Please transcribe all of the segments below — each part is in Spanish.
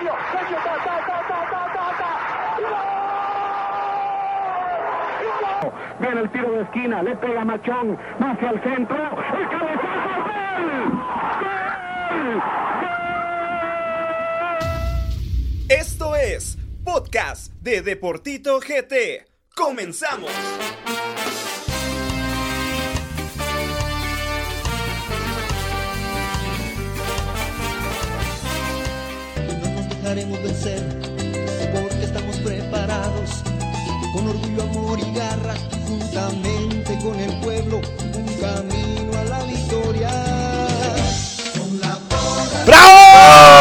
Sergio, Sergio, ta, ta, ta, ta, ta, ta, ta. ¡Y gol! Viene el tiro de esquina, le pega Machón, va hacia el centro, el cabezazo, ¡gol! ¡Gol! Esto es Podcast de Deportito GT. ¡Comenzamos! Dejaremos vencer, porque estamos preparados, con orgullo, amor y garra, juntamente con el pueblo, un camino a la victoria. Con la ¡Bravo!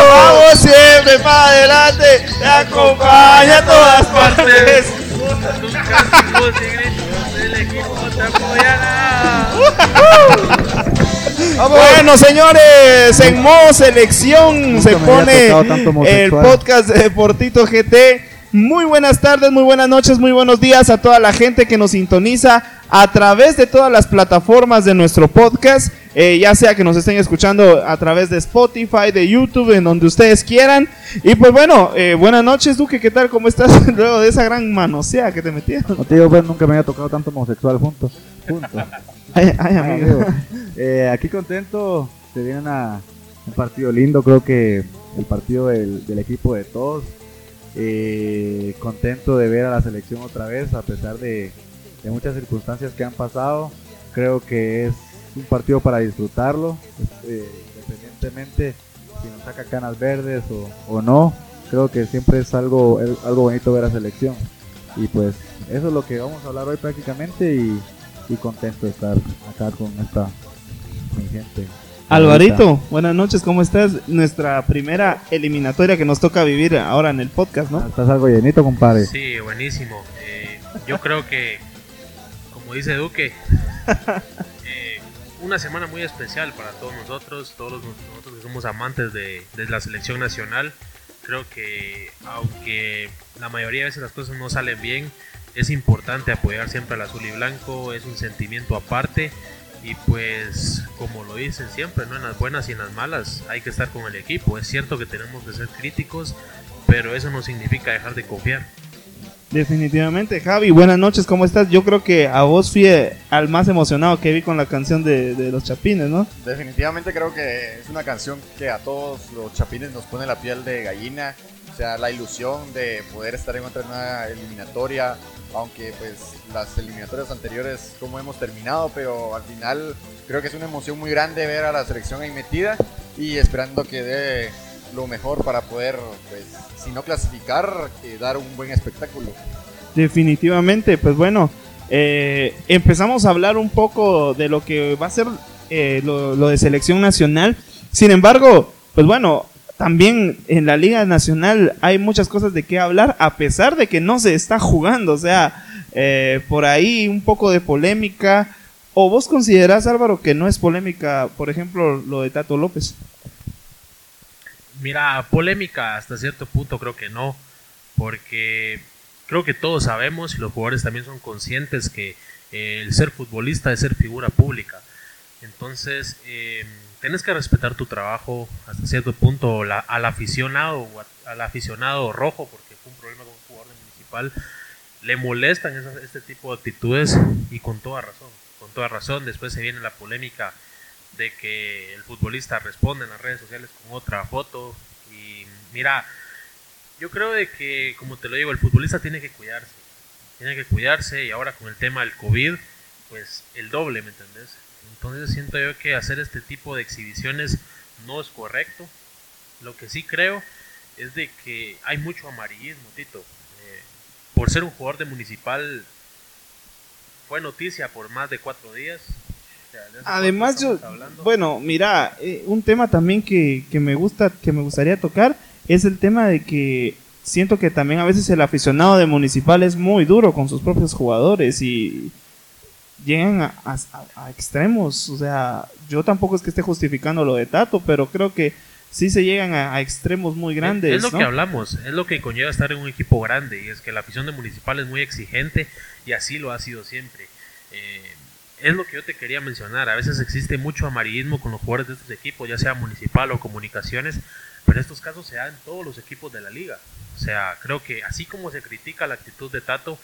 ¡Vamos siempre para adelante! ¡Te acompaña a todas partes! Bueno, señores, en modo selección Nunca se pone el podcast de Deportito GT. Muy buenas tardes, muy buenas noches, muy buenos días a toda la gente que nos sintoniza a través de todas las plataformas de nuestro podcast, eh, ya sea que nos estén escuchando a través de Spotify, de YouTube, en donde ustedes quieran. Y pues bueno, eh, buenas noches, Duque, ¿qué tal? ¿Cómo estás luego de esa gran manosea que te metieron? No digo, pues, nunca me había tocado tanto homosexual juntos. Juntos. Ay, ay, amigo. Amigo, eh, aquí contento, se viene una- un partido lindo, creo que el partido del, del equipo de todos. Eh, contento de ver a la selección otra vez, a pesar de, de muchas circunstancias que han pasado. Creo que es un partido para disfrutarlo, eh, independientemente si nos saca canas verdes o, o no. Creo que siempre es algo, es algo bonito ver a la selección. Y pues eso es lo que vamos a hablar hoy prácticamente y, y contento de estar acá con esta mi gente. Alvarito, buenas noches, ¿cómo estás? Nuestra primera eliminatoria que nos toca vivir ahora en el podcast, ¿no? Estás algo llenito, compadre. Sí, buenísimo. Eh, yo creo que, como dice Duque, eh, una semana muy especial para todos nosotros, todos los- nosotros que somos amantes de, de la selección nacional. Creo que aunque la mayoría de veces las cosas no salen bien, es importante apoyar siempre al azul y blanco, es un sentimiento aparte. Y pues, como lo dicen siempre, ¿no? en las buenas y en las malas hay que estar con el equipo. Es cierto que tenemos que ser críticos, pero eso no significa dejar de confiar. Definitivamente, Javi, buenas noches, ¿cómo estás? Yo creo que a vos fui eh, al más emocionado que vi con la canción de, de los Chapines, ¿no? Definitivamente creo que es una canción que a todos los chapines nos pone la piel de gallina. O sea, la ilusión de poder estar en otra nueva eliminatoria, aunque pues las eliminatorias anteriores como hemos terminado, pero al final creo que es una emoción muy grande ver a la selección ahí metida y esperando que dé lo mejor para poder, pues, si no clasificar, eh, dar un buen espectáculo. Definitivamente, pues bueno, eh, empezamos a hablar un poco de lo que va a ser eh, lo, lo de selección nacional. Sin embargo, pues bueno, también en la Liga Nacional hay muchas cosas de qué hablar, a pesar de que no se está jugando. O sea, eh, por ahí un poco de polémica. ¿O vos considerás, Álvaro, que no es polémica, por ejemplo, lo de Tato López? Mira, polémica hasta cierto punto creo que no, porque creo que todos sabemos y los jugadores también son conscientes que eh, el ser futbolista es ser figura pública. Entonces, eh, tienes que respetar tu trabajo hasta cierto punto la- al aficionado al aficionado rojo, porque fue un problema con un jugador de municipal. Le molestan esas- este tipo de actitudes y con toda razón. Con toda razón, después se viene la polémica de que el futbolista responde en las redes sociales con otra foto y mira, yo creo de que como te lo digo, el futbolista tiene que cuidarse, tiene que cuidarse y ahora con el tema del COVID, pues el doble, ¿me entendés? Entonces siento yo que hacer este tipo de exhibiciones no es correcto. Lo que sí creo es de que hay mucho amarillismo, Tito. Eh, por ser un jugador de municipal fue noticia por más de cuatro días. O sea, de eso Además, yo, hablando. bueno, mira, eh, un tema también que, que me gusta, que me gustaría tocar, es el tema de que siento que también a veces el aficionado de Municipal es muy duro con sus propios jugadores y llegan a, a- a extremos. O sea, yo tampoco es que esté justificando lo de Tato, pero creo que sí se llegan a, a extremos muy grandes. Es lo ¿no? que hablamos, es lo que conlleva estar en un equipo grande y es que la afición de Municipal es muy exigente y así lo ha sido siempre. Eh, es lo que yo te quería mencionar, a veces existe mucho amarillismo con los jugadores de estos equipos, ya sea Municipal o Comunicaciones, pero estos casos se dan en todos los equipos de la liga. O sea, creo que así como se critica la actitud de Tato,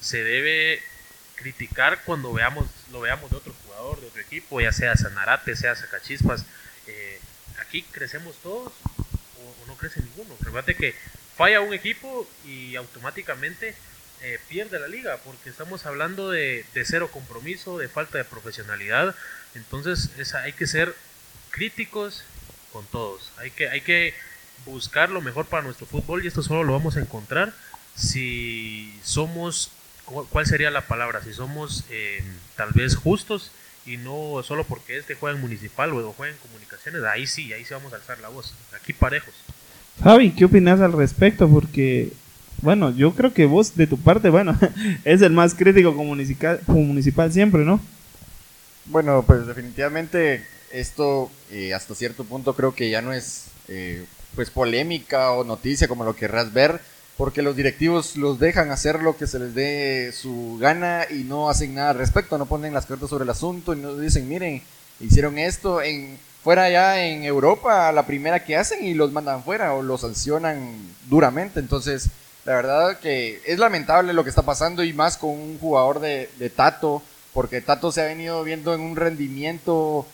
se debe criticar cuando veamos lo veamos de otro jugador, de otro equipo, ya sea Sanarate, sea Sacachispas. Eh, aquí crecemos todos o, no crece ninguno. Recuerda que falla un equipo y automáticamente eh, pierde la liga, porque estamos hablando de, de, cero compromiso, de falta de profesionalidad. Entonces hay que ser críticos con todos. Hay que, hay que buscar lo mejor para nuestro fútbol y esto solo lo vamos a encontrar si somos, ¿cuál sería la palabra? Si somos eh, tal vez justos y no solo porque este juega en municipal o juega en comunicaciones, ahí sí, ahí sí vamos a alzar la voz, aquí parejos. Javi, ¿qué opinas al respecto? Porque, bueno, yo creo que vos de tu parte, bueno, es el más crítico como municipal, municipal siempre, ¿no? Bueno, pues definitivamente esto eh, hasta cierto punto creo que ya no es eh, pues polémica o noticia como lo querrás ver, porque los directivos los dejan hacer lo que se les dé su gana y no hacen nada al respecto, no ponen las cartas sobre el asunto y no dicen, miren, hicieron esto en fuera allá en Europa, la primera que hacen y los mandan fuera o los sancionan duramente, entonces la verdad que es lamentable lo que está pasando y más con un jugador de, de Tato, porque Tato se ha venido viendo en un rendimiento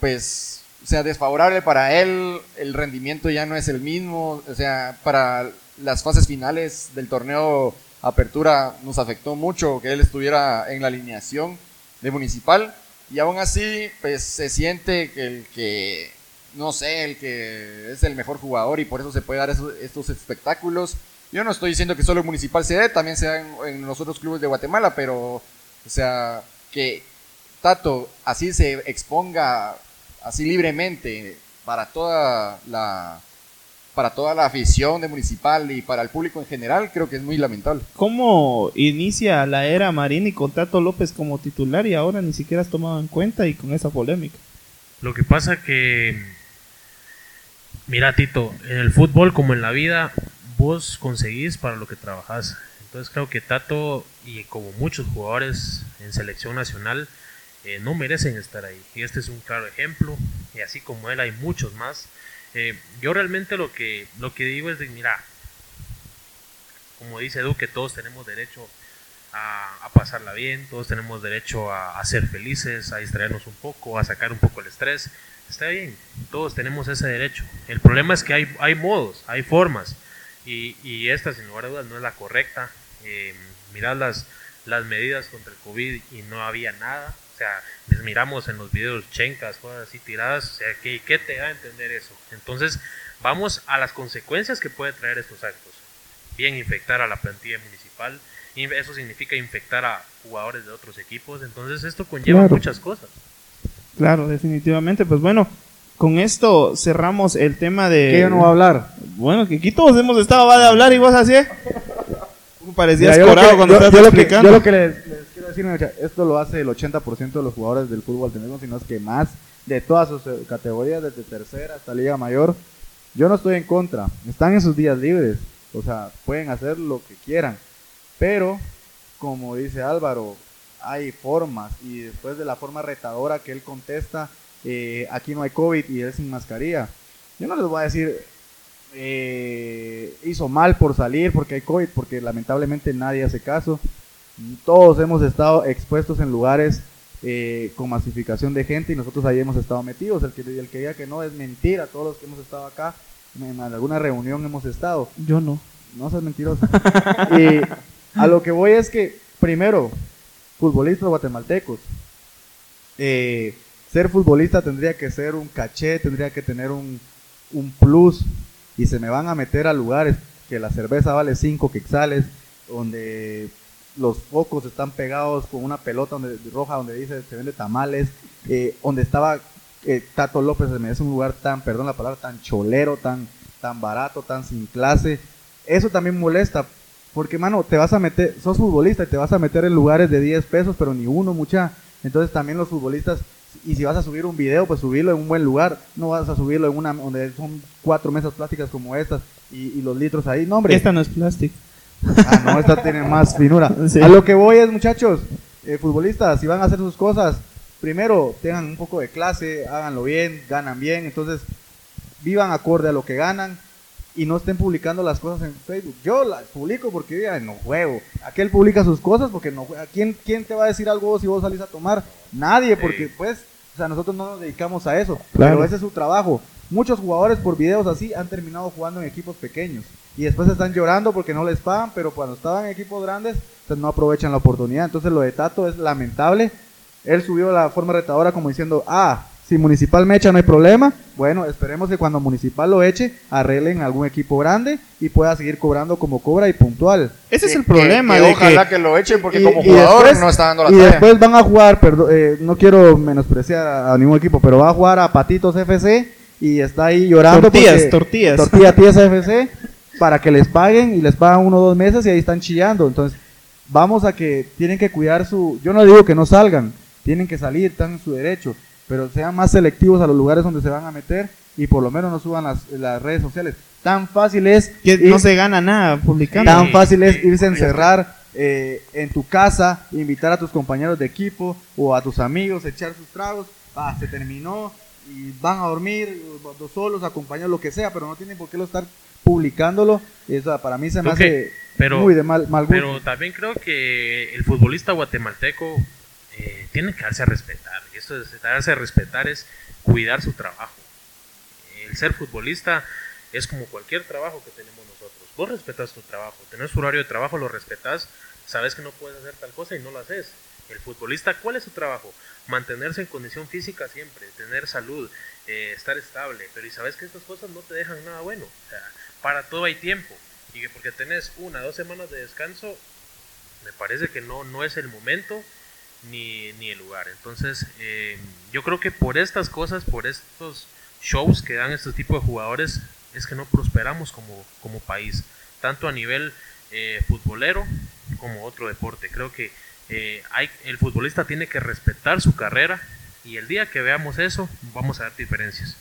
pues o sea, desfavorable para él, el rendimiento ya no es el mismo, o sea, para las fases finales del torneo Apertura nos afectó mucho que él estuviera en la alineación de Municipal y aún así pues se siente que el que no sé, el que es el mejor jugador y por eso se puede dar estos espectáculos. Yo no estoy diciendo que solo el Municipal se dé, también se da en, en los otros clubes de Guatemala, pero o sea, que Tato así se exponga así libremente para toda la para toda la afición de Municipal y para el público en general, creo que es muy lamentable. ¿Cómo inicia la era Marini con Tato López como titular y ahora ni siquiera has tomado en cuenta y con esa polémica? Lo que pasa que, mira Tito, en el fútbol como en la vida, vos conseguís para lo que trabajás. Entonces creo que Tato y como muchos jugadores en selección nacional, eh, no merecen estar ahí. Y este es un claro ejemplo, y así como él hay muchos más. Eh, yo realmente lo que, lo que digo es de, mira, como dice Edu, que todos tenemos derecho a, pasarla bien, todos tenemos derecho a, ser felices, a distraernos un poco, a sacar un poco el estrés. Está bien, todos tenemos ese derecho. El problema es que hay, hay modos, hay formas, y, y esta sin lugar a dudas no es la correcta. Eh, mirad las, las medidas contra el COVID y no había nada sea, miramos en los videos chencas, cosas así tiradas, o sea, ¿qué, ¿qué te da a entender eso? Entonces, vamos a las consecuencias que puede traer estos actos. Bien, infectar a la plantilla municipal, y eso significa infectar a jugadores de otros equipos, entonces esto conlleva muchas cosas. Claro, definitivamente, pues bueno, con esto cerramos el tema de... ¿Qué yo no voy a hablar? Bueno, que aquí todos hemos estado va de hablar y vos así. Parecías corado cuando yo, explicando. yo lo que les esto lo hace el 80% de los jugadores del fútbol tenemos, sino es que más de todas sus eh, categorías, desde tercera hasta liga mayor. Yo no estoy en contra, están en sus días libres, o sea, pueden hacer lo que quieran, pero como dice Álvaro, hay formas y después de la forma retadora que él contesta, eh, aquí no hay COVID y él sin mascarilla. Yo no les voy a decir, eh, hizo mal por salir porque hay COVID, porque lamentablemente nadie hace caso. Todos hemos estado expuestos en lugares eh, con masificación de gente y nosotros ahí hemos estado metidos. El que, el que diga que no es mentira, todos los que hemos estado acá, en alguna reunión hemos estado. Yo no. No seas mentiroso. y a lo que voy es que, primero, futbolistas guatemaltecos, eh, ser futbolista tendría que ser un caché, tendría que tener un, un plus y se me van a meter a lugares que la cerveza vale 5 quexales, donde los focos están pegados con una pelota donde, roja donde dice se vende tamales, eh, donde estaba eh, Tato López, me es un lugar tan, perdón la palabra, tan cholero, tan, tan barato, tan sin clase. Eso también molesta, porque mano, te vas a meter, sos futbolista y te vas a meter en lugares de 10 pesos, pero ni uno, mucha. Entonces también los futbolistas, y si vas a subir un video, pues subirlo en un buen lugar, no vas a subirlo en una donde son cuatro mesas plásticas como estas y, los litros ahí, no. Esta no es plástico. Ah, no, esta tiene más finura. A lo que voy es, muchachos, eh, futbolistas, si van a hacer sus cosas, primero tengan un poco de clase, háganlo bien, ganan bien. Entonces, vivan acorde a lo que ganan y no estén publicando las cosas en Facebook. Yo las publico porque ya no juego. Aquel publica sus cosas porque no juega. ¿Quién, ¿Quién te va a decir algo si vos salís a tomar? Nadie, porque pues, o sea, nosotros no nos dedicamos a eso. Claro. Pero ese es su trabajo. Muchos jugadores por videos así han terminado jugando en equipos pequeños. Y después están llorando porque no les pagan, pero cuando estaban en equipos grandes, pues no aprovechan la oportunidad. Entonces lo de Tato es lamentable. Él subió la forma retadora como diciendo, ah, si Municipal me echa no hay problema. Bueno, esperemos que cuando Municipal lo eche, arreglen algún equipo grande y pueda seguir cobrando como cobra y puntual. Ese es el Que- problema. que de ojalá que- que lo echen porque Y- como y jugador después- no está dando la y talla. después van a jugar, perdón, eh, no quiero menospreciar a, a ningún equipo, pero va a jugar a Patitos FC y está ahí llorando. Tortillas, porque- tortillas. Tortilla Tiesa FC para que les paguen y les pagan uno o dos meses y ahí están chillando. Entonces, vamos a que tienen que cuidar su. Yo no digo que no salgan, tienen que salir, están en su derecho, pero sean más selectivos a los lugares donde se van a meter y por lo menos no suban las, las redes sociales. Tan fácil es. que ir- no se gana nada publicando. Tan fácil es irse a encerrar eh, en tu casa, invitar a tus compañeros de equipo o a tus amigos, echar sus tragos. Ah, se terminó y van a dormir solos, acompañados, lo que sea, pero no tienen por qué lo estar publicándolo. Eso para mí se me hace pero- muy de mal, mal gusto. Pero también creo que el futbolista guatemalteco eh, tiene que darse a respetar. Y esto de darse a respetar es cuidar su trabajo. El ser futbolista es como cualquier trabajo que tenemos nosotros. Vos respetas tu trabajo, tenés tu horario de trabajo, lo respetas, sabes que no puedes hacer tal cosa y no lo haces. El futbolista, ¿cuál es su trabajo? Mantenerse en condición física siempre, tener salud, eh, estar estable. Pero y sabes que estas cosas no te dejan nada bueno. O sea, para todo hay tiempo. Y que porque tenés una, dos semanas de descanso, me parece que no, no es el momento ni, ni el lugar. Entonces, eh, yo creo que por estas cosas, por estos shows que dan estos tipos de jugadores, es que no prosperamos como, como país, tanto a nivel eh, futbolero como otro deporte. Creo que eh, hay, el futbolista tiene que respetar su carrera y el día que veamos eso, vamos a ver diferencias.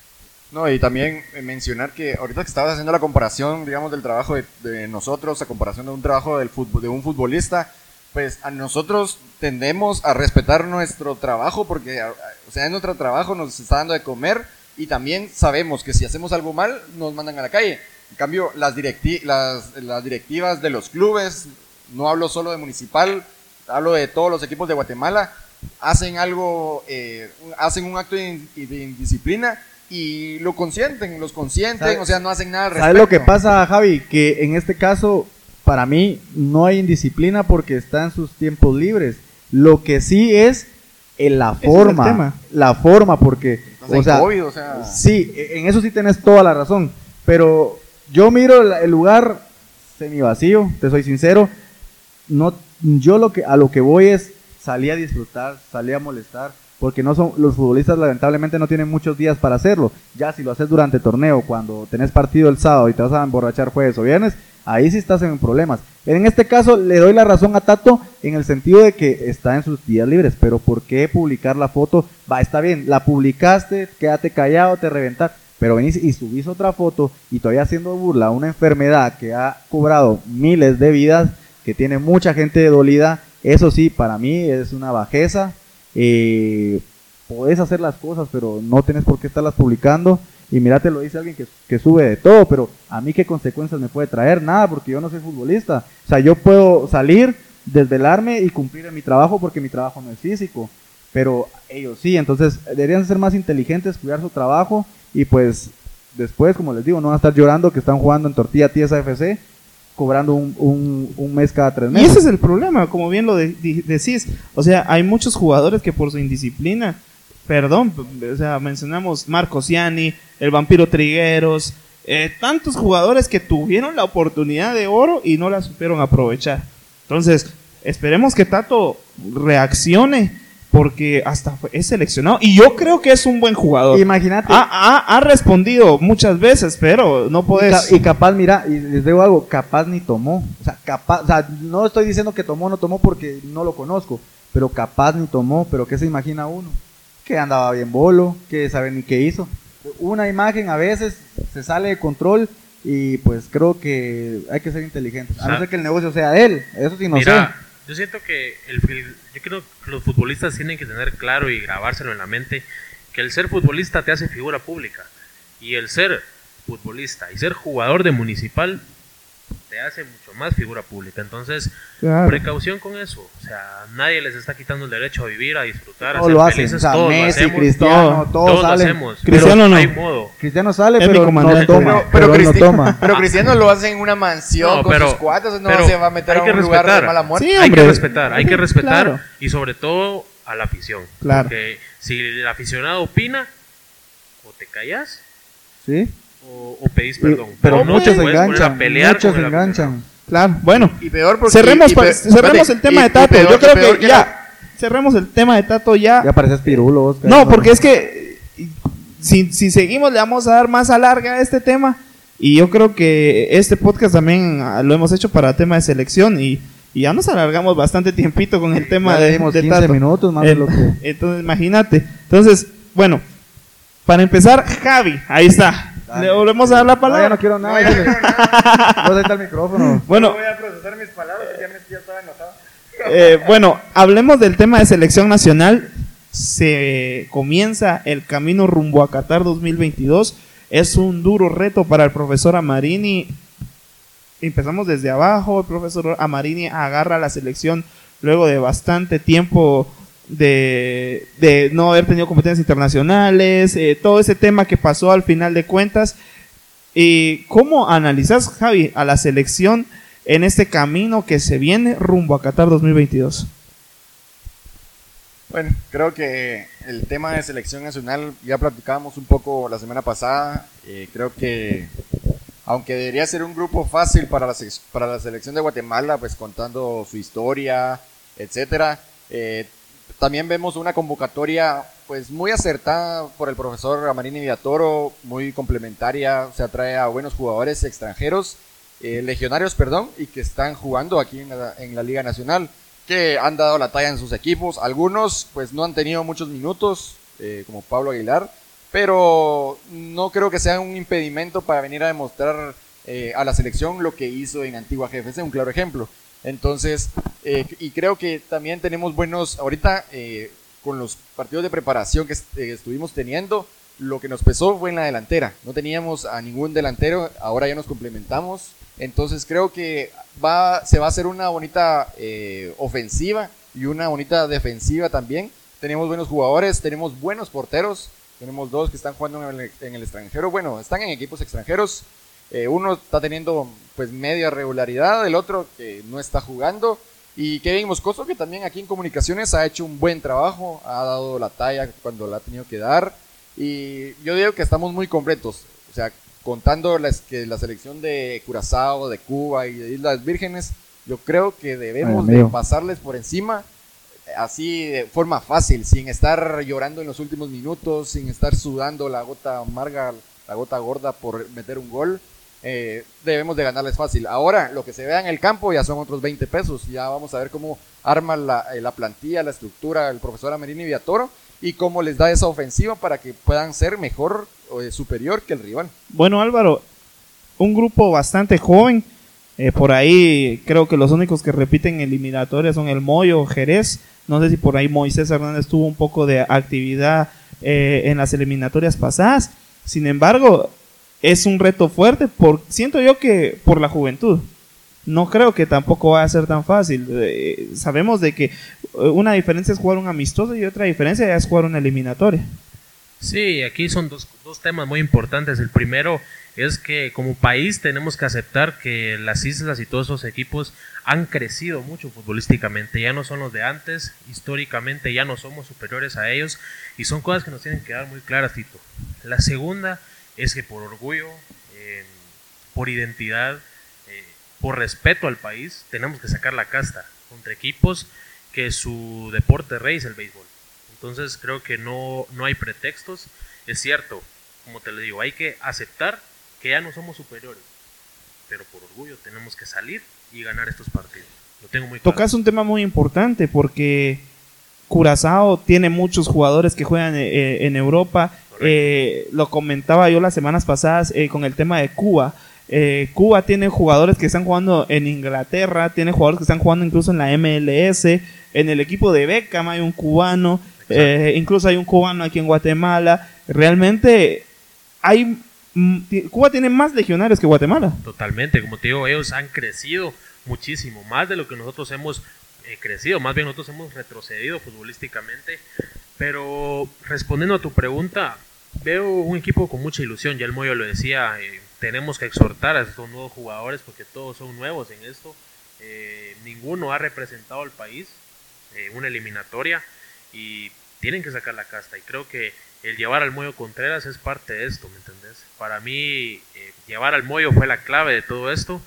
No, y también eh, mencionar que ahorita que estabas haciendo la comparación, digamos, del trabajo de, de nosotros, a comparación de un trabajo del de un futbolista, pues a nosotros tendemos a respetar nuestro trabajo porque, o sea, en nuestro trabajo nos está dando de comer y también sabemos que si hacemos algo mal, nos mandan a la calle. En cambio, las, directi las, las directivas de los clubes, no hablo solo de municipal, hablo de todos los equipos de Guatemala, hacen algo, eh, hacen un acto de, in- de indisciplina y lo consienten, los consienten, ¿Sabe- o sea, no hacen nada al ¿Sabes lo que respecto. pasa, Javi? Que en este caso, para mí, no hay indisciplina porque está en sus tiempos libres. Lo que sí es en la es el forma. La forma, porque. Estás O en sea, COVID, o sea, Sí, e, en eso sí tenés toda la razón. Pero yo miro el, el lugar semi vacío, te soy sincero. No, yo lo que a lo que voy es salir a disfrutar, salir a molestar, porque no son los futbolistas lamentablemente no tienen muchos días para hacerlo. Ya si lo haces durante torneo, cuando tenés partido el sábado y te vas a emborrachar jueves o viernes, ahí sí estás en problemas. En este caso le doy la razón a Tato en el sentido de que está en sus días libres, pero ¿por qué publicar la foto? Va, está bien, la publicaste, quédate callado, te reventar, pero venís y subís otra foto y todavía haciendo burla a una enfermedad que ha cobrado miles de vidas, que tiene mucha gente dolida, eso sí, para mí es una bajeza. Eh, podés hacer las cosas, pero no tenés por qué estarlas publicando. Y mira, te lo dice alguien que, que sube de todo, pero a mí qué consecuencias me puede traer, nada, porque yo no soy futbolista. O sea, yo puedo salir, desvelarme y cumplir en mi trabajo porque mi trabajo no es físico. Pero ellos sí, entonces deberían ser más inteligentes, cuidar su trabajo y pues después, como les digo, no van a estar llorando que están jugando en Tortilla Tiesa FC, cobrando un, un, un mes cada tres Y meses. ese es el problema, como bien lo de- decís. O sea, hay muchos jugadores que por su indisciplina, perdón, o sea, mencionamos Marcos Ciani, el vampiro Trigueros, eh, tantos jugadores que tuvieron la oportunidad de oro y no la supieron aprovechar. Entonces, esperemos que Tato reaccione porque hasta fue- es seleccionado y yo creo que es un buen jugador. Imagínate. Ha, ha- ha respondido muchas veces, pero no Y, puedes. ca- y capaz, mira, y les digo algo, capaz ni tomó. O sea, capaz, o sea, no estoy diciendo que tomó o no tomó porque no lo conozco, pero capaz ni tomó, pero ¿qué se imagina uno? Que andaba bien bolo, que sabe ni qué hizo. Una imagen a veces se sale de control y pues creo que hay que ser inteligentes. A no ser que el negocio sea de él, eso sí no Mira, sé. Yo siento que el, yo creo que los futbolistas tienen que tener claro y grabárselo en la mente que el ser futbolista te hace figura pública. Y el ser futbolista y ser jugador de municipal te hace mucho más figura pública. Entonces, Claro. precaución con eso. O sea, nadie les está quitando el derecho a vivir, a disfrutar, a Todos ser lo hacen. felices. O sea, todos lo Messi, hacemos. Cristiano, Todo. todos, Todos lo hacemos. Cristiano pero no. Hay modo. Cristiano sale, pero no toma. Pero, Pero, no toma. pero Cristiano lo hace en una mansión No, con pero- sus cuates, no pero se va a meter a un lugar de respetar. mala muerte. Sí, hay que respetar, hay que respetar Claro. y sobre todo a la afición. Claro. Porque si el aficionado opina, o te callas Sí. O, o pedís perdón. Pero no muchos se a enganchan. pelear Muchos se enganchan. Claro, bueno. Y peor porque... cerremos y- cerremos el tema y- de Tato. peor- Yo creo que la- ya. Cerremos el tema de Tato ya. Ya pareces pirulo, No, porque es que si, si seguimos le vamos a dar más alarga a este tema. Y yo creo que este podcast también ah, lo hemos hecho para tema de selección y, y ya nos alargamos bastante tiempito con el tema Ya de, de 15 Tato. minutos más de lo que... Entonces, imagínate. Entonces, bueno, para empezar, Javi, ahí está. Dale. Le volvemos a dar la No, palabra. ya no quiero nada. ahí está el micrófono. Bueno, a procesar mis palabras, ya me ya estaba enojado. Eh, bueno, hablemos del tema de selección nacional. Se comienza el camino rumbo a Qatar 2022. Es un duro reto para el profesor Amarini. Empezamos desde abajo. El profesor Amarini agarra la selección luego de bastante tiempo de, no haber tenido competencias internacionales. eh, todo ese tema que pasó al final de cuentas. ¿Y cómo analizas, Javi, a la selección en este camino que se viene rumbo a Qatar 2022? Bueno, creo que el tema de selección nacional ya platicábamos un poco la semana pasada. Eh, creo que aunque debería ser un grupo fácil para la, para la selección de Guatemala, pues contando su historia, etcétera, eh, también vemos una convocatoria pues muy acertada por el profesor Amarini Villatoro, muy complementaria, o sea, trae a buenos jugadores extranjeros, eh, legionarios, perdón, y que están jugando aquí en la, en la Liga Nacional, que han dado la talla en sus equipos. Algunos pues no han tenido muchos minutos, eh, como Pablo Aguilar, pero no creo que sea un impedimento para venir a demostrar eh, a la selección lo que hizo en Antigua GFC, un claro ejemplo. Entonces, eh, y creo que también tenemos buenos, ahorita eh, con los partidos de preparación que eh, estuvimos teniendo, lo que nos pesó fue en la delantera. No teníamos a ningún delantero, ahora ya nos complementamos. Entonces creo que va, se va a hacer una bonita ofensiva y una bonita defensiva también. Tenemos buenos jugadores, tenemos buenos porteros, tenemos dos que están jugando en el extranjero. Bueno, están en equipos extranjeros. Eh, uno está teniendo pues media regularidad, el otro que no está jugando. Y Kevin Moscoso que también aquí en comunicaciones ha hecho un buen trabajo, ha dado la talla cuando la ha tenido que dar. Y yo digo que estamos muy completos. O sea, contando las, que la selección de Curazao, de Cuba y de Islas Vírgenes, yo creo que debemos Ay, de pasarles por encima eh, así de forma fácil, sin estar llorando en los últimos minutos, sin estar sudando la gota amarga, la gota gorda por meter un gol. Eh, debemos de ganarles fácil. Ahora, lo que se vea en el campo ya son otros 20 pesos. Ya vamos a ver cómo arma la, eh, la plantilla, la estructura el profesor Amerini Villatoro y cómo les da esa ofensiva para que puedan ser mejor o eh, superior que el rival. Bueno, Álvaro, un grupo bastante joven. eh, por ahí creo que los únicos que repiten eliminatorias son el Moyo, Jerez. No sé si por ahí Moisés Hernández tuvo un poco de actividad eh, en las eliminatorias pasadas. Sin embargo, es un reto fuerte. Por, siento yo que por la juventud. No creo que tampoco va a ser tan fácil. Eh, sabemos de que eh, una diferencia es jugar un amistoso y otra diferencia es jugar una eliminatoria. Sí, aquí son dos, dos temas muy importantes. El primero es que como país tenemos que aceptar que las islas y todos esos equipos han crecido mucho futbolísticamente. Ya no son los de antes, históricamente ya no somos superiores a ellos y son cosas que nos tienen que quedar muy claras, Tito. La segunda es que por orgullo, eh, por identidad, eh, por respeto al país, tenemos que sacar la casta contra equipos que su deporte rey es el béisbol. Entonces creo que no, no hay pretextos. Es cierto, como te lo digo, hay que aceptar que ya no somos superiores. Pero por orgullo tenemos que salir y ganar estos partidos. Lo tengo muy claro. Tocas un tema muy importante porque Curazao tiene muchos jugadores que juegan eh, en Europa. Eh, lo comentaba yo las semanas pasadas eh, con el tema de Cuba. Eh, Cuba tiene jugadores que están jugando en Inglaterra, tiene jugadores que están jugando incluso en la MLS. En el equipo de Beckham hay un cubano, eh, incluso hay un cubano aquí en Guatemala. Realmente hay Cuba tiene más legionarios que Guatemala. Totalmente, como te digo, ellos han crecido muchísimo, más de lo que nosotros hemos eh, crecido, más bien nosotros hemos retrocedido futbolísticamente. Pero respondiendo a tu pregunta, veo un equipo con mucha ilusión, ya el Moyo lo decía, eh, tenemos que exhortar a estos nuevos jugadores porque todos son nuevos en esto, eh, ninguno ha representado al país en una eliminatoria y tienen que sacar la casta y creo que el llevar al Moyo Contreras es parte de esto, ¿me entendés? Para mí, eh, llevar al Moyo fue la clave de todo esto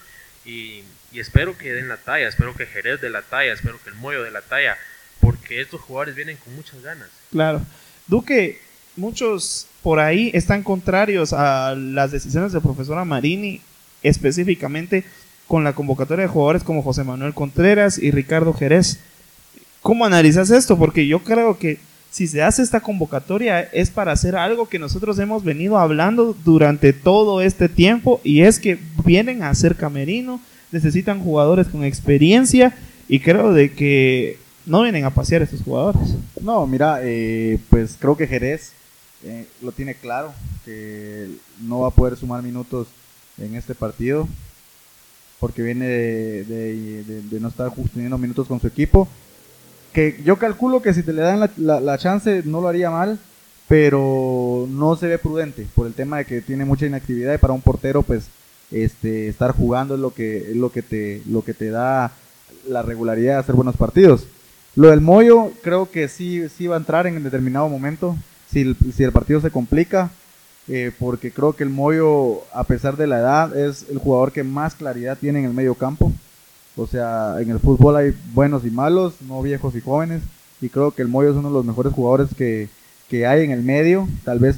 y, y espero que den la talla, espero que Jerez de la talla, espero que el Moyo de la talla, porque estos jugadores vienen con muchas ganas. Claro. Duque, muchos por ahí están contrarios a las decisiones del profesor Amarini, específicamente con la convocatoria de jugadores como José Manuel Contreras y Ricardo Jerez. ¿Cómo analizas esto? Porque yo creo que si se hace esta convocatoria es para hacer algo que nosotros hemos venido hablando durante todo este tiempo y es que vienen a ser camerino, necesitan jugadores con experiencia y creo de que no vienen a pasear estos jugadores. No, mira, eh, pues creo que Jerez eh, lo tiene claro, que no va a poder sumar minutos en este partido, porque viene de, no estar teniendo minutos con su equipo. Que yo calculo que si te le dan la chance no lo haría mal, pero no se ve prudente por el tema de que tiene mucha inactividad y para un portero pues este estar jugando es lo que es lo que te lo que te da la regularidad de hacer buenos partidos. Lo del Moyo creo que sí, sí va a entrar en determinado momento, si el, si el partido se complica, eh, porque creo que el Moyo, a pesar de la edad, es el jugador que más claridad tiene en el medio campo. O sea, en el fútbol hay buenos y malos, no viejos y jóvenes, y creo que el Moyo es uno de los mejores jugadores que, que hay en el medio. Tal vez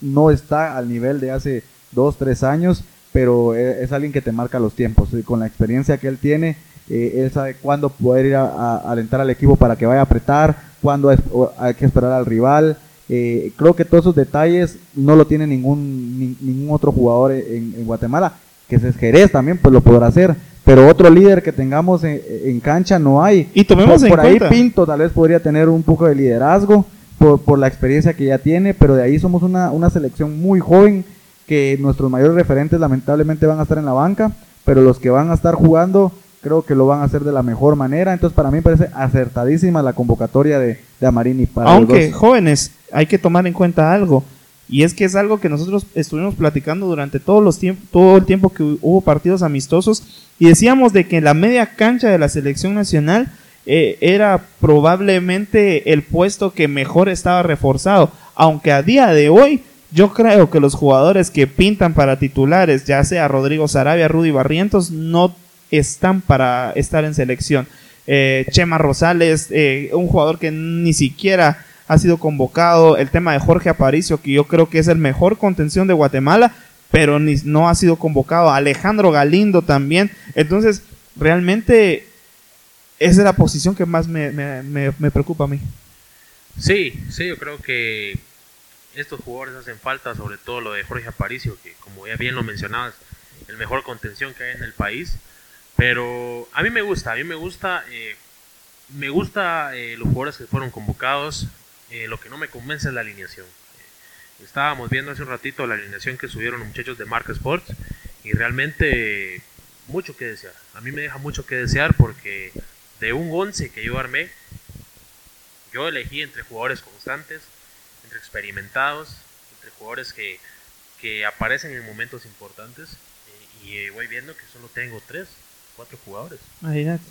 no está al nivel de hace dos, tres años, pero e- es alguien que te marca los tiempos. Y con la experiencia que él tiene, eh, él sabe cuándo poder ir a, a- alentar al equipo para que vaya a apretar, cuándo hay que esperar al rival. Eh, creo que todos esos detalles no lo tiene ningún, ni- ningún otro jugador en, en Guatemala. Que se es Jerez también, pues lo podrá hacer. Pero otro líder que tengamos en, en cancha no hay. Y tomemos por, en por ahí Pinto tal vez podría tener un poco de liderazgo por, por la experiencia que ya tiene, pero de ahí somos una, una selección muy joven que nuestros mayores referentes lamentablemente van a estar en la banca, pero los que van a estar jugando creo que lo van a hacer de la mejor manera. Entonces para mí parece acertadísima la convocatoria de, de Amarini para los Aunque, dos. jóvenes, hay que tomar en cuenta algo. Y es que es algo que nosotros estuvimos platicando durante todos los todo el tiempo que hu- hubo partidos amistosos. Y decíamos de que la media cancha de la selección nacional eh, era probablemente el puesto que mejor estaba reforzado. Aunque a día de hoy yo creo que los jugadores que pintan para titulares, ya sea Rodrigo Sarabia, Rudy Barrientos, no están para estar en selección. Eh, Chema Rosales, eh, un jugador que ni siquiera ha sido convocado. El tema de Jorge Aparicio, que yo creo que es el mejor contención de Guatemala, pero ni, no ha sido convocado. Alejandro Galindo también. Entonces, realmente esa es la posición que más me, me- me- me preocupa a mí. Sí, sí, yo creo que estos jugadores hacen falta, sobre todo lo de Jorge Aparicio, que como ya bien lo mencionabas, el mejor contención que hay en el país. Pero a mí me gusta, a mí me gusta, eh, me gusta eh, los jugadores que fueron convocados. eh, lo que no me convence es la alineación. Eh, estábamos viendo hace un ratito la alineación que subieron los muchachos de Marca Sports y realmente mucho que desear. A mí me deja mucho que desear porque de un 11 que yo armé, yo elegí entre jugadores constantes, entre experimentados, entre jugadores que, que aparecen en momentos importantes eh, y voy viendo que solo tengo tres, cuatro jugadores. Imagínate.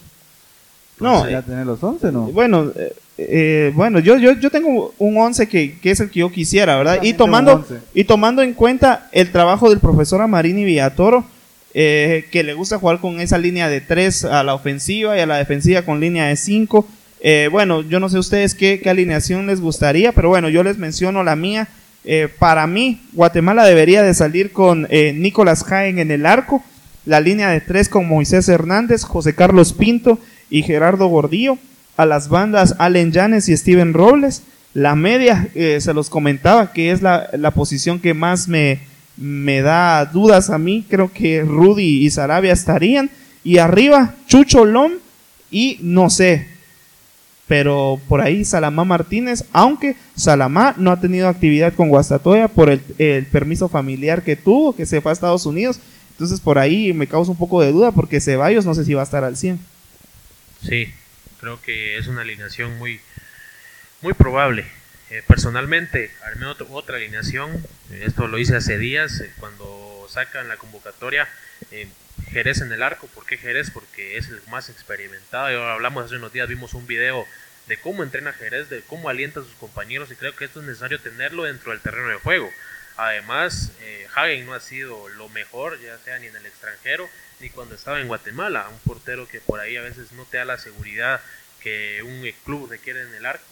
No, ya tener los 11, ¿no? Bueno, eh, eh, bueno, yo, yo, yo tengo un 11 que, que es el que yo quisiera, ¿verdad? Y tomando, 11. y tomando en cuenta el trabajo del profesor Amarini Villatoro, eh, que le gusta jugar con esa línea de 3 a la ofensiva y a la defensiva con línea de 5. bueno, yo no sé ustedes qué, qué alineación les gustaría, pero bueno, yo les menciono la mía. Eh, para mí, Guatemala debería de salir con eh, Nicolás Jaén en el arco, la línea de 3 con Moisés Hernández, José Carlos Pinto y Gerardo Gordillo. A las bandas Allen Llanes y Steven Robles. La media, eh, se los comentaba, que es la, la posición que más me, me da dudas a mí. Creo que Rudy y Sarabia estarían. Y arriba, Chucho Lom y no sé. pero por ahí Salamá Martínez, aunque Salamá no ha tenido actividad con Guastatoya por el, el permiso familiar que tuvo, que se fue a Estados Unidos. Entonces por ahí me causa un poco de duda porque Ceballos no sé si va a estar al 100. Sí, creo que es una alineación muy, muy probable. Eh, personalmente, al menos otra alineación, esto lo hice hace días, eh, cuando sacan la convocatoria, eh, Jerez en el arco. ¿Por qué Jerez? Porque es el más experimentado. Y ahora hablamos hace unos días, vimos un video de cómo entrena Jerez, de cómo alienta a sus compañeros y creo que esto es necesario tenerlo dentro del terreno de juego. Además, eh, Hagen no ha sido lo mejor, ya sea ni en el extranjero ni cuando estaba en Guatemala. Un portero que por ahí a veces no te da la seguridad que un club requiere en el arco.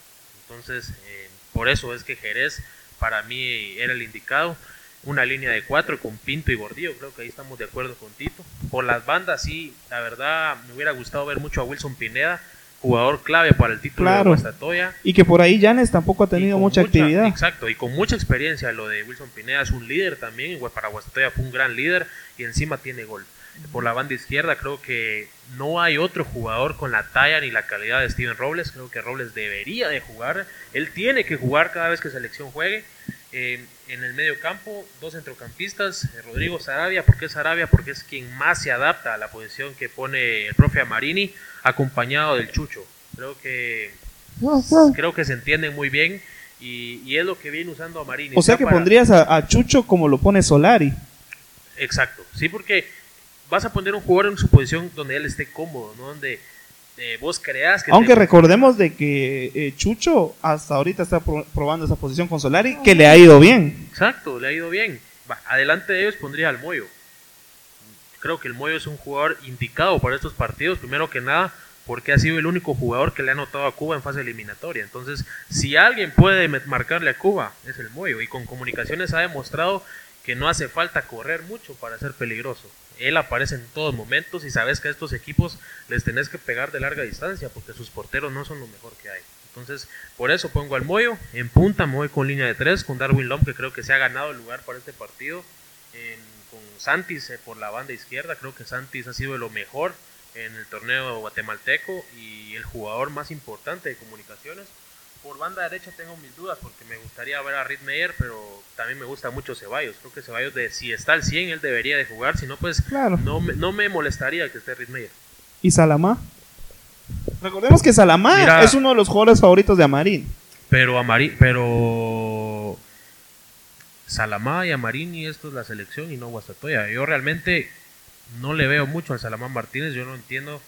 Entonces, eh, por eso es que Jerez para mí era el indicado. Una línea de cuatro con Pinto y Gordillo, creo que ahí estamos de acuerdo con Tito. Por las bandas, sí, la verdad me hubiera gustado ver mucho a Wilson Pineda, jugador clave para el título Claro. de Guastatoya. Y que por ahí Janes tampoco ha tenido con mucha actividad. Exacto, y con mucha experiencia. Lo de Wilson Pineda es un líder también. Para Guastatoya fue un gran líder y encima tiene gol. Por la banda izquierda creo que no hay otro jugador con la talla ni la calidad de Steven Robles. Creo que Robles debería de jugar. Él tiene que jugar cada vez que selección juegue. Eh, en el medio campo, dos centrocampistas, eh, Rodrigo Sarabia, ¿por qué Sarabia? Porque es quien más se adapta a la posición que pone el profe Amarini, acompañado del Chucho. Creo que creo que se entienden muy bien y, y es lo que viene usando Amarini. O sea que para- pondrías a, a Chucho como lo pone Solari. Exacto, sí, porque vas a poner un jugador en su posición donde él esté cómodo, ¿no? Donde eh, vos creas que... Aunque te- recordemos de que eh, Chucho hasta ahorita está pro- probando esa posición con Solari, que le ha ido bien. Exacto, le ha ido bien. Va, adelante de ellos pondría al Moyo. Creo que el Moyo es un jugador indicado para estos partidos, primero que nada, porque ha sido el único jugador que le ha anotado a Cuba en fase eliminatoria. Entonces, si alguien puede marcarle a Cuba, es el Moyo. Y con comunicaciones ha demostrado que no hace falta correr mucho para ser peligroso. Él aparece en todos momentos y sabes que a estos equipos les tenés que pegar de larga distancia porque sus porteros no son lo mejor que hay. Entonces, por eso pongo al Moyo. En punta me con línea de tres, con Darwin Lom, que creo que se ha ganado el lugar para este partido. En- con Santis eh, por la banda izquierda, creo que Santis ha sido lo mejor en el torneo guatemalteco y el jugador más importante de comunicaciones. Por banda derecha tengo mis dudas porque me gustaría ver a Reed Meyer, pero también me gusta mucho Ceballos. Creo que Ceballos, de, si está al 100, él debería de jugar. Si no, pues Claro. no, me, no me molestaría que esté Reed Meyer. ¿Y Salamá? Recordemos que Salamá Mira- es uno de los jugadores favoritos de Amarín. Pero pero Salamá y Amarini, esto es la selección y no Guastatoya. Yo realmente no le veo mucho al Salamán Martínez, yo no entiendo.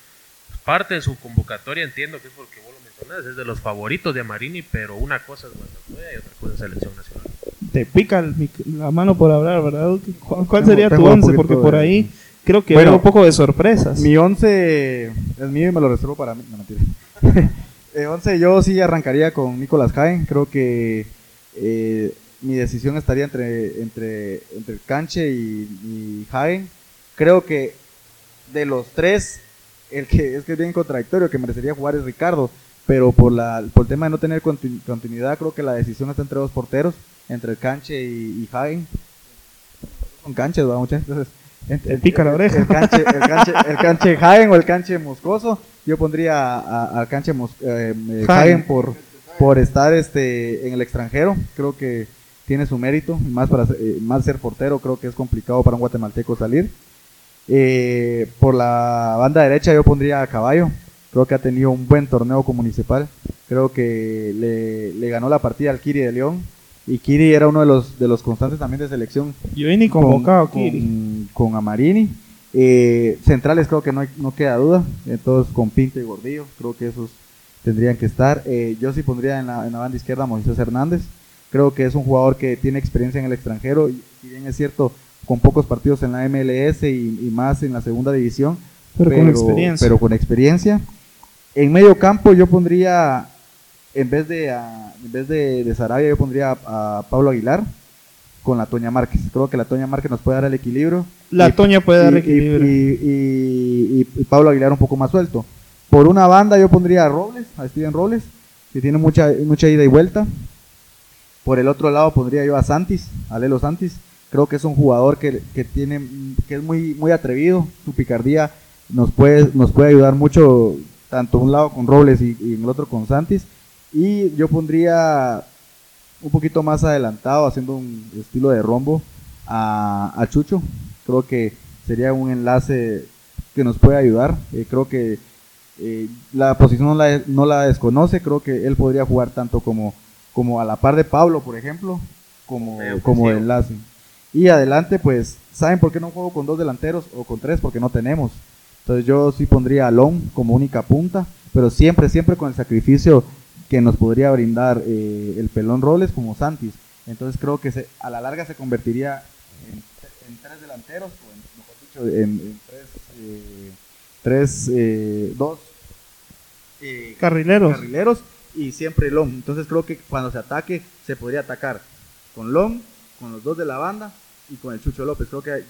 Parte de su convocatoria entiendo que es porque vos lo es de los favoritos de Amarini, pero una cosa es Guastatoya y otra cosa es selección nacional. Te pica el la mano por hablar, ¿verdad? ¿Cuál, cuál Tengo- sería tu tengo un once? Porque por de- ahí creo que Bueno, veo un poco de sorpresas. Mi 11 es mío y me lo reservo para mí. No, mentira. Eh, 11 yo sí arrancaría con Nicolás Jaén. Creo que eh, mi decisión estaría entre, entre, entre Canche y, y Jaén. Creo que de los tres, el que es que es bien contradictorio, que merecería jugar es Ricardo. Pero por, la, por el tema de no tener continu- continuidad, creo que la decisión está entre dos porteros, entre el Canche y, y Jaén. Con Canche, ¿verdad, muchachos? Entonces, Te pica la oreja. El canche, el canche, el canche Jaén o el canche Moscoso. Yo pondría al canche Mos- eh, eh. Jaén por, por estar este en el extranjero. Creo que tiene su mérito. Más para ser- eh, más ser portero, creo que es complicado para un guatemalteco salir. Eh, por la banda derecha yo pondría a Caballo. Creo que ha tenido un buen torneo con Municipal. Creo que le, le ganó la partida al Kiri de León. Y Kiri era uno de los, de los constantes también de selección Yo ni con- convocado con, Kiri. con Amarini. Eh, centrales creo que no, hay- no queda duda. Entonces con Pinto y Gordillo, creo que esos tendrían que estar. Eh, yo sí pondría en la, en la banda izquierda a Moisés Hernández. Creo que es un jugador que tiene experiencia en el extranjero. Y si bien es cierto, con pocos partidos en la MLS y, y más en la segunda división. Pero con experiencia. pero con experiencia. En medio campo yo pondría, en vez de, a- en vez de, de Sarabia, yo pondría a, a Pablo Aguilar con la Toña Márquez. Creo que la Toña Márquez nos puede dar el equilibrio. La Y- Toña puede dar y- equilibrio. Y, y- y- y Pablo Aguilar un poco más suelto. Por una banda yo pondría a Robles, a Steven Robles, que tiene mucha, mucha ida y vuelta. Por el otro lado pondría yo a Santis, a Lelo Santis. Creo que es un jugador que, que tiene, que es muy, muy atrevido. Su picardía nos puede, nos puede ayudar mucho tanto un lado con Robles y, y en el otro con Santis. Y yo pondría un poquito más adelantado, haciendo un estilo de rombo, a, a Chucho. Creo que sería un enlace que nos puede ayudar. Eh, creo que eh, la posición no la, no la desconoce. Creo que él podría jugar tanto como, como a la par de Pablo, por ejemplo, como, como enlace. Y adelante, pues, ¿saben por qué no juego con dos delanteros o con tres? Porque no tenemos. Entonces yo sí pondría a Long como única punta, pero siempre, siempre con el sacrificio que nos podría brindar eh, el pelón Robles como Santis. Entonces creo que se, a la larga se convertiría en, en tres delanteros, o en, mejor dicho, en, en tres, eh, tres eh, dos eh, Carrileros. carrileros y siempre Long. Entonces creo que cuando se ataque se podría atacar con Long, con los dos de la banda y con el Chucho López. Creo que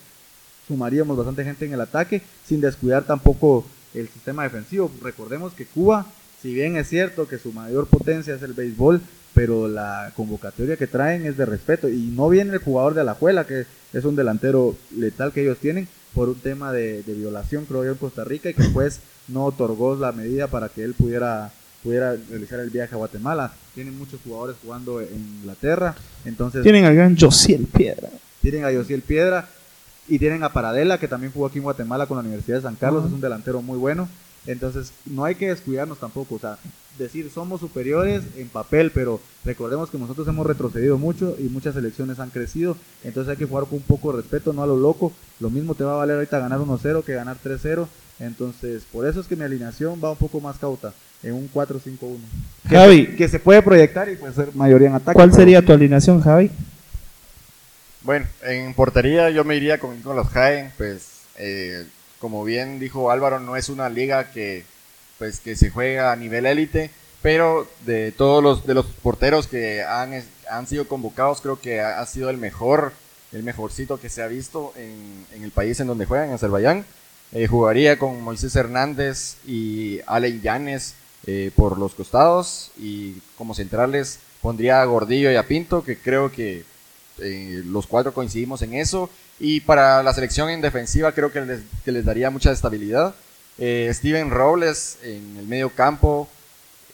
sumaríamos bastante gente en el ataque sin descuidar tampoco el sistema defensivo. Recordemos que Cuba, si bien es cierto que su mayor potencia es el béisbol, pero la convocatoria que traen es de respeto y no viene el jugador de Alajuela, que es un delantero letal que ellos tienen por un tema de, de violación, creo yo, en Costa Rica y que pues no otorgó la medida para que él pudiera pudiera realizar el viaje a Guatemala. Tienen muchos jugadores jugando en Inglaterra, entonces Tienen al gran Josiel Piedra. tienen a Yosiel Piedra y tienen a Paradela, que también jugó aquí en Guatemala con la Universidad de San Carlos, es un delantero muy bueno. Entonces, no hay que descuidarnos tampoco, o sea, decir somos superiores en papel, pero recordemos que nosotros hemos retrocedido mucho y muchas selecciones han crecido, entonces hay que jugar con un poco de respeto, no a lo loco. Lo mismo te va a valer ahorita ganar 1-0 que ganar 3-0, entonces por eso es que mi alineación va un poco más cauta, en un 4-5-1. Que, Javi. que se puede proyectar y puede ser mayoría en ataque. ¿Cuál sería tu alineación, Javi? Bueno, en portería yo me iría con Nicolás Jaén, pues eh, como bien dijo Álvaro, no es una liga que pues que se juega a nivel élite, pero de todos los de los porteros que han, han sido convocados, creo que ha, ha sido el mejor, el mejorcito que se ha visto en, en el país en donde juegan, en Azerbaiyán. Eh, jugaría con Moisés Hernández y Allen Llanes eh, por los costados y como centrales pondría a Gordillo y a Pinto, que creo que eh, los cuatro coincidimos en eso. Y para la selección en defensiva creo que les, daría mucha estabilidad. Eh, Steven Robles en el medio campo.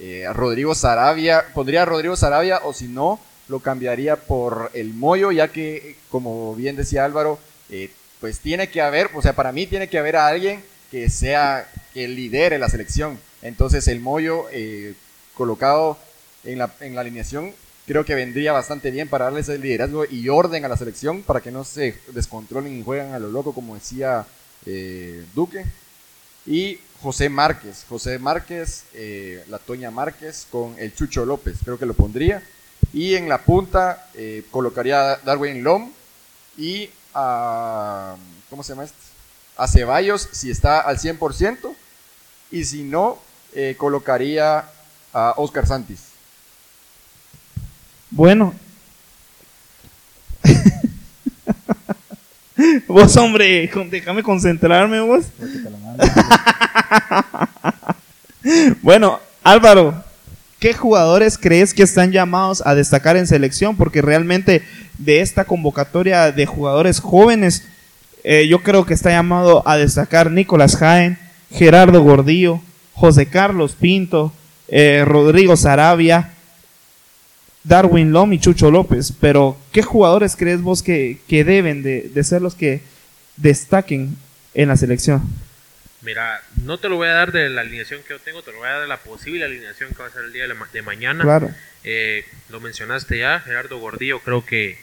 eh, Rodrigo Sarabia. Pondría a Rodrigo Sarabia o si no, lo cambiaría por el Moyo, ya que, como bien decía Álvaro, pues tiene que haber, o sea, para mí tiene que haber a alguien que sea, que lidere la selección. Entonces el Moyo colocado en la, en la alineación creo que vendría bastante bien para darles el liderazgo y orden a la selección para que no se descontrolen y juegan a lo loco como decía eh, Duque. Y José Márquez, José Márquez, eh, la Toña Márquez con el Chucho López, creo que lo pondría. Y en la punta eh, colocaría a Darwin Lom y a, ¿cómo se llama este? A Ceballos si está al 100%. Y si no, eh, colocaría a Oscar Santis. Bueno. vos, hombre, déjame concentrarme, vos. Bueno, Álvaro, ¿qué jugadores crees que están llamados a destacar en selección? Porque realmente de esta convocatoria de jugadores jóvenes, eh, yo creo que está llamado a destacar Nicolás Jaén, Gerardo Gordillo, José Carlos Pinto, eh, Rodrigo Sarabia, Darwin Lom y Chucho López. Pero, ¿qué jugadores crees vos que, que deben de, de ser los que destaquen en la selección? Mira, no te lo voy a dar de la alineación que yo tengo, te lo voy a dar de la posible alineación que va a ser el día de, la ma- de mañana. Claro. Eh, lo mencionaste ya, Gerardo Gordillo creo que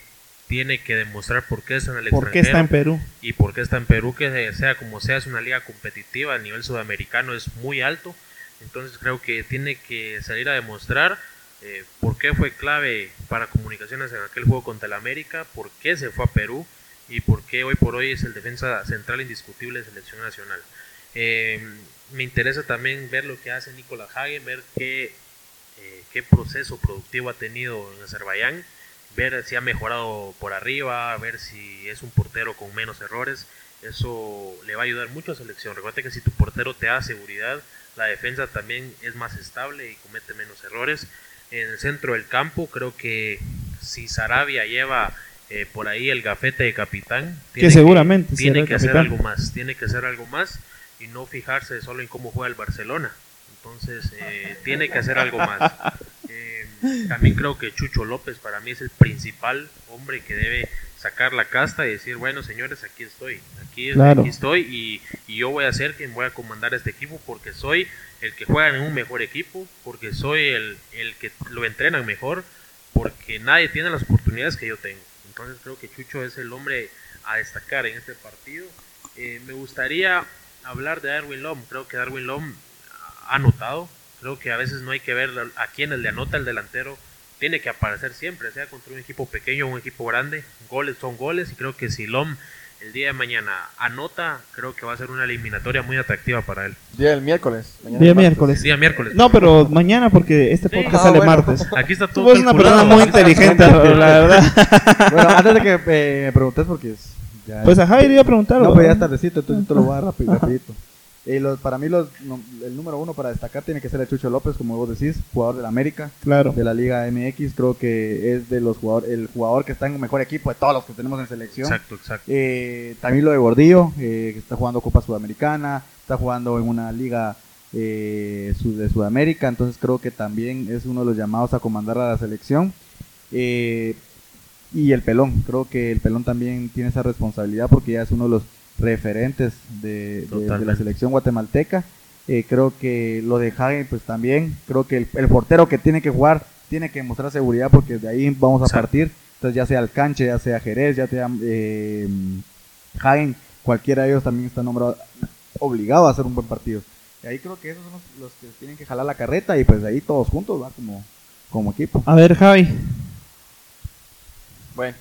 tiene que demostrar por qué está en el ¿Por qué está en Perú? y por qué está en Perú, que sea como sea, es una liga competitiva, a nivel sudamericano es muy alto, entonces creo que tiene que salir a demostrar eh, por qué fue clave para comunicaciones en aquel juego contra el América, por qué se fue a Perú y por qué hoy por hoy es el defensa central indiscutible de selección nacional. Eh, me interesa también ver lo que hace Nicolás Hagen, ver qué, eh, qué proceso productivo ha tenido en Azerbaiyán, ver si ha mejorado por arriba, ver si es un portero con menos errores. Eso le va a ayudar mucho a selección. Recuerda que si tu portero te da seguridad, la defensa también es más estable y comete menos errores. En el centro del campo, creo que si Sarabia lleva eh, por ahí el gafete de capitán, Que seguramente tiene que hacer capitán. algo más, tiene que hacer algo más y no fijarse solo en cómo juega el Barcelona. Entonces, eh, tiene que hacer algo más. Eh, también creo que Chucho López para mí es el principal hombre que debe sacar la casta y decir, bueno, señores, aquí estoy. Aquí, Claro. aquí estoy y, y yo voy a ser quien voy a comandar este equipo porque soy el que juega en un mejor equipo, porque soy el, el que lo entrenan mejor, porque nadie tiene las oportunidades que yo tengo. Entonces creo que Chucho es el hombre a destacar en este partido. Eh, me gustaría hablar de Darwin Lom. Creo que Darwin Lom ha anotado. Creo que a veces no hay que ver a quién le anota el delantero. Tiene que aparecer siempre, sea contra un equipo pequeño o un equipo grande. Goles son goles y creo que si Lom el día de mañana anota, creo que va a ser una eliminatoria muy atractiva para él. Día del miércoles. mañana Día miércoles. Día miércoles. No, pero mañana porque este Sí. podcast Ah, sale bueno. martes. Aquí está todo Tú eres una persona muy inteligente, la verdad. Bueno, antes de que eh, me preguntes, porque es- ya Pues a Javier iba a preguntar. No, ¿o? pues ya es tardecito, entonces yo te lo voy a dar rapi- rapidito. Eh, los- para mí los, no- el número uno para destacar tiene que ser el Chucho López, como vos decís, jugador de la América, Claro. de la Liga MX. Creo que es de los jugadores, el jugador que está en el mejor equipo de todos los que tenemos en selección. Exacto, exacto. Eh, también lo de Gordillo, eh, que está jugando Copa Sudamericana, está jugando en una liga eh, de Sudamérica, entonces creo que también es uno de los llamados a comandar a la selección. Eh, y el pelón, creo que el pelón también tiene esa responsabilidad porque ya es uno de los referentes de, de- de la selección guatemalteca. Eh, creo que lo de Hagen, pues también, creo que el, el portero que tiene que jugar tiene que mostrar seguridad porque de ahí vamos a partir. Entonces ya sea el Canche, ya sea Jerez, ya sea eh, Hagen, cualquiera de ellos también está nombrado obligado a hacer un buen partido. Y ahí creo que esos son los, los que tienen que jalar la carreta y pues de ahí todos juntos va como, como equipo. A ver, Javi. Bueno,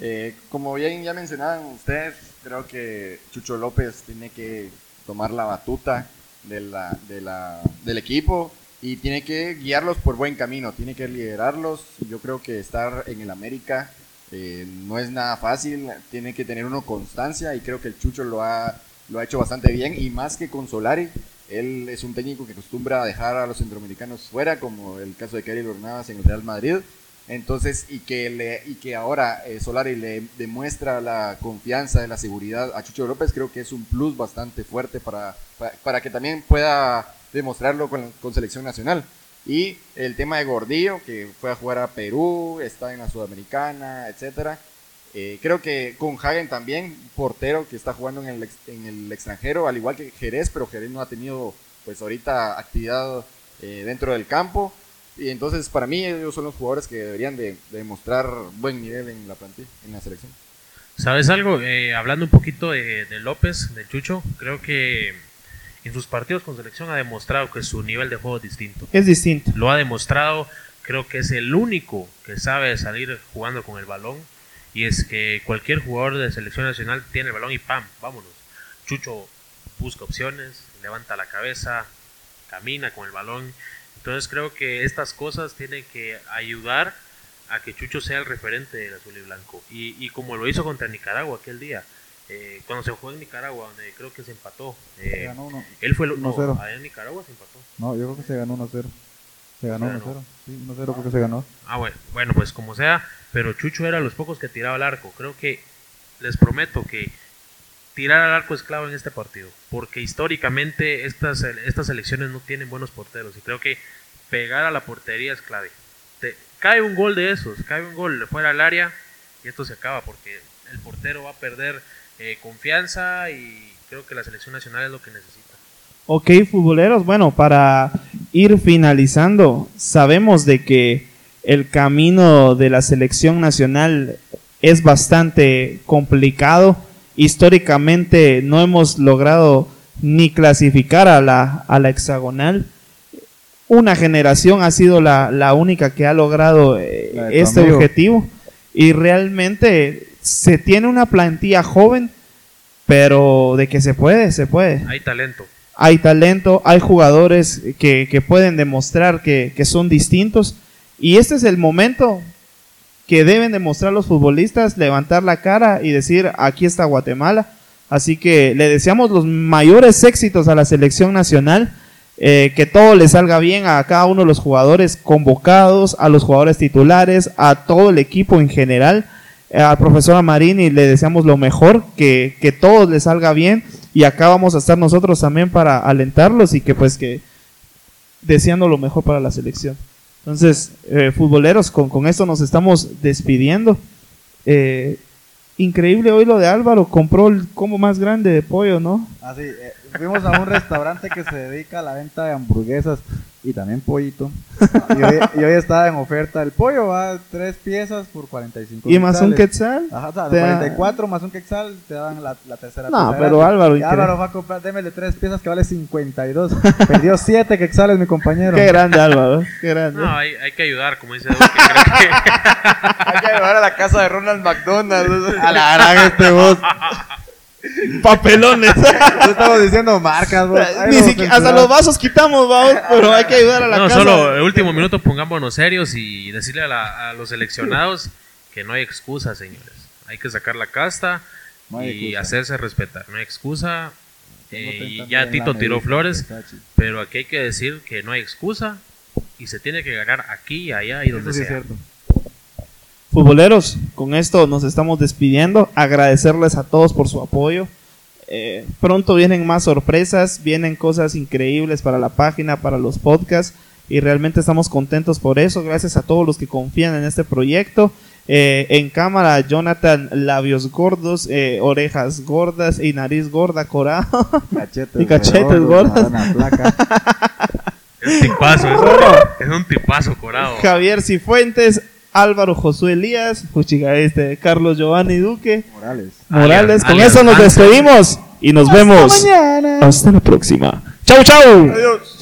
eh, como bien ya mencionaban ustedes, creo que Chucho López tiene que tomar la batuta de la, de la, del equipo y tiene que guiarlos por buen camino, tiene que liderarlos. Yo creo que estar en el América eh, no es nada fácil, tiene que tener uno constancia y creo que el Chucho lo ha, lo ha hecho bastante bien y más que con Solari. Él es un técnico que acostumbra a dejar a los centroamericanos fuera, como el caso de Kerry Navas en el Real Madrid. Entonces, y que, le, y que ahora eh, Solari le demuestra la confianza, la seguridad a Chucho López, creo que es un plus bastante fuerte para, para, que también pueda demostrarlo con, con selección nacional. Y el tema de Gordillo, que fue a jugar a Perú, está en la Sudamericana, etcétera. Eh, creo que con Hagen también, portero que está jugando en el, en el extranjero, al igual que Jerez, pero Jerez no ha tenido pues ahorita actividad eh, dentro del campo. Y entonces para mí ellos son los jugadores que deberían de, de demostrar buen nivel en la plantilla, en la selección. ¿Sabes algo? Eh, hablando un poquito de, de López, de Chucho, creo que en sus partidos con selección ha demostrado que su nivel de juego es distinto. Es distinto. Lo ha demostrado, creo que es el único que sabe salir jugando con el balón. Y es que cualquier jugador de selección nacional tiene el balón y ¡pam! Vámonos. Chucho busca opciones, levanta la cabeza, camina con el balón. Entonces creo que estas cosas tienen que ayudar a que Chucho sea el referente del azul y blanco. Y, y como lo hizo contra Nicaragua aquel día, eh, cuando se jugó en Nicaragua, donde creo que se empató. eh, Se ganó uno- él fue el no, 1-0. allá en Nicaragua se empató. No, yo creo que se ganó 1-0. Se ganó Se ganó. 1-0. Sí, 1-0 creo que se ganó. Ah, bueno, bueno, pues como sea, pero Chucho era los pocos que tiraba al arco. Creo que les prometo que tirar al arco es clave en este partido, porque históricamente estas, estas selecciones no tienen buenos porteros y creo que pegar a la portería es clave. Te- cae un gol de esos, cae un gol fuera del área y esto se acaba porque el portero va a perder eh, confianza y creo que la selección nacional es lo que necesita. Ok, futboleros, bueno, para ir finalizando, sabemos de que el camino de la selección nacional es bastante complicado. Históricamente no hemos logrado ni clasificar a la, a la hexagonal. Una generación ha sido la, la única que ha logrado eh, este amigo. objetivo. Y realmente se tiene una plantilla joven, pero de que se puede, se puede Hay talento. hay talento, hay jugadores que, que pueden demostrar que, que son distintos. Y este es el momento que deben demostrar los futbolistas, levantar la cara y decir, aquí está Guatemala. Así que le deseamos los mayores éxitos a la selección nacional, eh, que todo le salga bien a cada uno de los jugadores convocados, a los jugadores titulares, a todo el equipo en general. Eh, al profesor Amarini le deseamos lo mejor, que, que todo le salga bien y acá vamos a estar nosotros también para alentarlos y que pues que deseando lo mejor para la selección. Entonces, eh, futboleros, con, con esto nos estamos despidiendo. Eh, increíble hoy lo de Álvaro, compró el combo más grande de pollo, ¿no? Así, eh, fuimos a un restaurante que se dedica a la venta de hamburguesas y también pollito. Y hoy, y hoy estaba en oferta el pollo, va tres piezas por 45 Y más un quetzal. Ajá, o sea, Te da- 44 más un quetzal te dan la, la tercera No, pero. Álvaro, Y. Álvaro va a comprar, démele tres piezas que vale 52. Perdió 7 quetzales mi compañero. Qué grande Álvaro, qué grande. No, hay, hay que ayudar, como dice Duque. Que Hay que llevar a la casa de Ronald McDonald. A la gran este vos. Papelones. No estamos diciendo marcas, Ni siquiera- hasta los vasos quitamos, vamos, pero hay que ayudar a la no, casa. solo el último minuto pongámonos serios y decirle a, la- a los seleccionados que no hay excusa, señores. Hay que sacar la casta No y excusa. hacerse respetar. No hay excusa. Eh, y 30 ya Tito tiró medida, flores, pero aquí hay que decir que no hay excusa y se tiene que ganar aquí, allá y donde Eso sí es sea. cierto. Futboleros, con esto nos estamos despidiendo. Agradecerles a todos por su apoyo. Eh, pronto vienen más sorpresas, vienen cosas increíbles para la página, para los podcasts. Y realmente estamos contentos por eso. Gracias a todos los que confían en este proyecto. Eh, en cámara, Jonathan, labios gordos, eh, orejas gordas y nariz gorda, corado. Cachetes Y cachetes gordos. Flaca. Es un tipazo, es, es un tipazo corado. Javier Cifuentes, Álvaro Josué Elías, puchiga, este, Carlos Giovanni Duque. Morales. Morales. Con alias eso nos despedimos y nos vemos hasta la próxima. Chau, chau. Adiós.